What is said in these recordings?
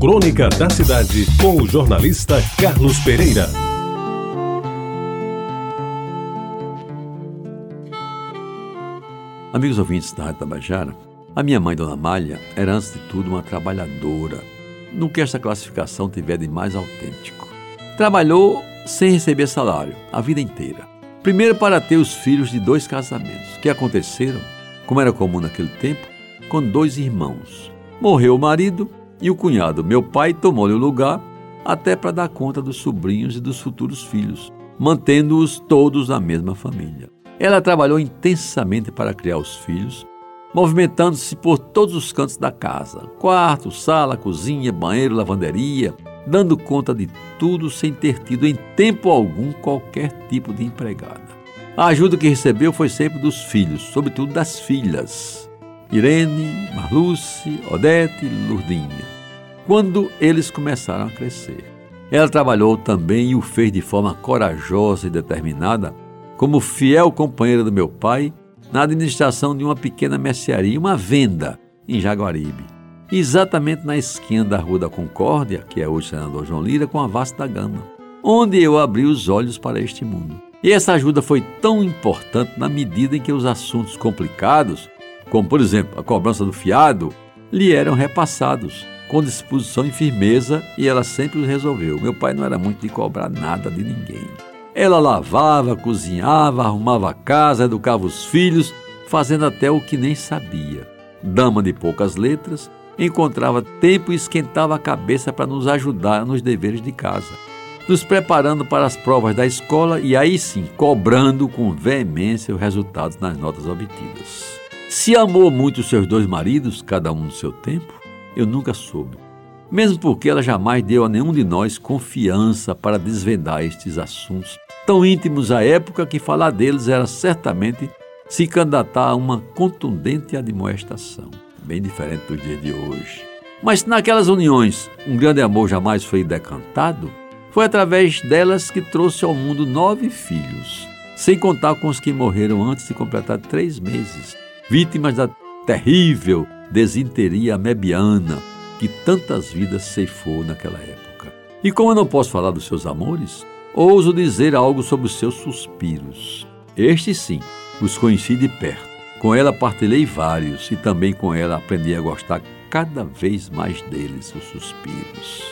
Crônica da Cidade, com o jornalista Carlos Pereira. Amigos ouvintes da Rádio Tabajara, a minha mãe, Dona Malha, era antes de tudo uma trabalhadora, no que esta classificação tiver de mais autêntico. Trabalhou sem receber salário a vida inteira. Primeiro para ter os filhos de dois casamentos, que aconteceram, como era comum naquele tempo, com dois irmãos. Morreu o marido e o cunhado, meu pai, tomou-lhe o lugar até para dar conta dos sobrinhos e dos futuros filhos, mantendo-os todos na mesma família. Ela trabalhou intensamente para criar os filhos, movimentando-se por todos os cantos da casa: quarto, sala, cozinha, banheiro, lavanderia, dando conta de tudo sem ter tido em tempo algum qualquer tipo de empregada. A ajuda que recebeu foi sempre dos filhos, sobretudo das filhas. Irene, Marluce, Odete Lurdinha, quando eles começaram a crescer. Ela trabalhou também e o fez de forma corajosa e determinada, como fiel companheira do meu pai, na administração de uma pequena mercearia, uma venda, em Jaguaribe, exatamente na esquina da Rua da Concórdia, que é hoje Senador João Lira, com a Vasta Gama, onde eu abri os olhos para este mundo. E essa ajuda foi tão importante na medida em que os assuntos complicados como por exemplo a cobrança do fiado, lhe eram repassados com disposição e firmeza e ela sempre os resolveu. Meu pai não era muito de cobrar nada de ninguém. Ela lavava, cozinhava, arrumava a casa, educava os filhos, fazendo até o que nem sabia. Dama de poucas letras, encontrava tempo e esquentava a cabeça para nos ajudar nos deveres de casa, nos preparando para as provas da escola e aí sim cobrando com veemência os resultados nas notas obtidas. Se amou muito seus dois maridos, cada um no seu tempo, eu nunca soube. Mesmo porque ela jamais deu a nenhum de nós confiança para desvendar estes assuntos tão íntimos à época que falar deles era certamente se candidatar a uma contundente admoestação, bem diferente do dia de hoje. Mas se naquelas uniões um grande amor jamais foi decantado, foi através delas que trouxe ao mundo nove filhos, sem contar com os que morreram antes de completar três meses vítimas da terrível desinteria amebiana que tantas vidas ceifou naquela época. E como eu não posso falar dos seus amores, ouso dizer algo sobre os seus suspiros. Estes sim, os conheci de perto. Com ela partilhei vários e também com ela aprendi a gostar cada vez mais deles, os suspiros.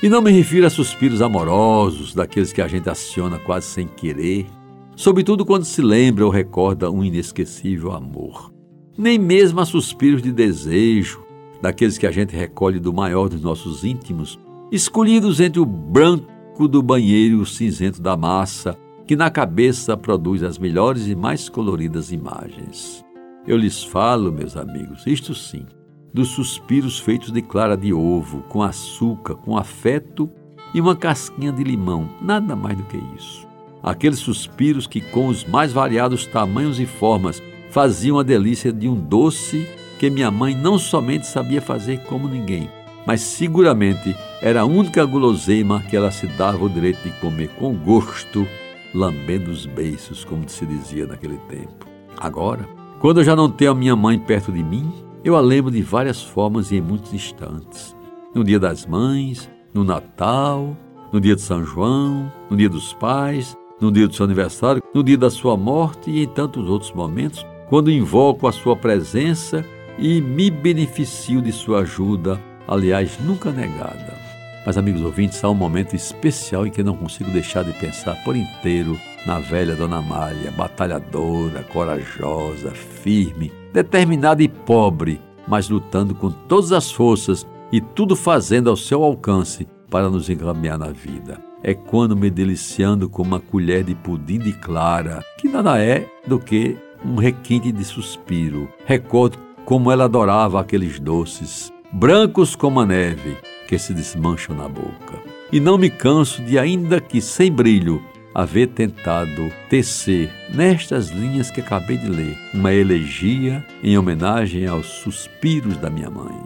E não me refiro a suspiros amorosos, daqueles que a gente aciona quase sem querer, sobretudo quando se lembra ou recorda um inesquecível amor nem mesmo a suspiros de desejo, daqueles que a gente recolhe do maior dos nossos íntimos, escolhidos entre o branco do banheiro e o cinzento da massa, que na cabeça produz as melhores e mais coloridas imagens. Eu lhes falo, meus amigos, isto sim, dos suspiros feitos de clara de ovo, com açúcar, com afeto e uma casquinha de limão, nada mais do que isso. Aqueles suspiros que, com os mais variados tamanhos e formas, faziam a delícia de um doce que minha mãe não somente sabia fazer como ninguém, mas seguramente era a única guloseima que ela se dava o direito de comer com gosto, lambendo os beiços, como se dizia naquele tempo. Agora, quando eu já não tenho a minha mãe perto de mim, eu a lembro de várias formas e em muitos instantes. No dia das mães, no Natal, no dia de São João, no dia dos pais, no dia do seu aniversário, no dia da sua morte e em tantos outros momentos quando invoco a sua presença e me beneficio de sua ajuda, aliás, nunca negada. Mas, amigos ouvintes, há um momento especial em que não consigo deixar de pensar por inteiro na velha Dona Malha, batalhadora, corajosa, firme, determinada e pobre, mas lutando com todas as forças e tudo fazendo ao seu alcance para nos encaminhar na vida. É quando me deliciando com uma colher de pudim de clara, que nada é do que um requinte de suspiro. Recordo como ela adorava aqueles doces, brancos como a neve, que se desmancham na boca. E não me canso de, ainda que sem brilho, haver tentado tecer, nestas linhas que acabei de ler, uma elegia em homenagem aos suspiros da minha mãe.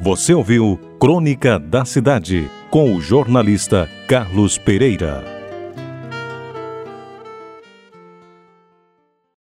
Você ouviu Crônica da Cidade, com o jornalista Carlos Pereira.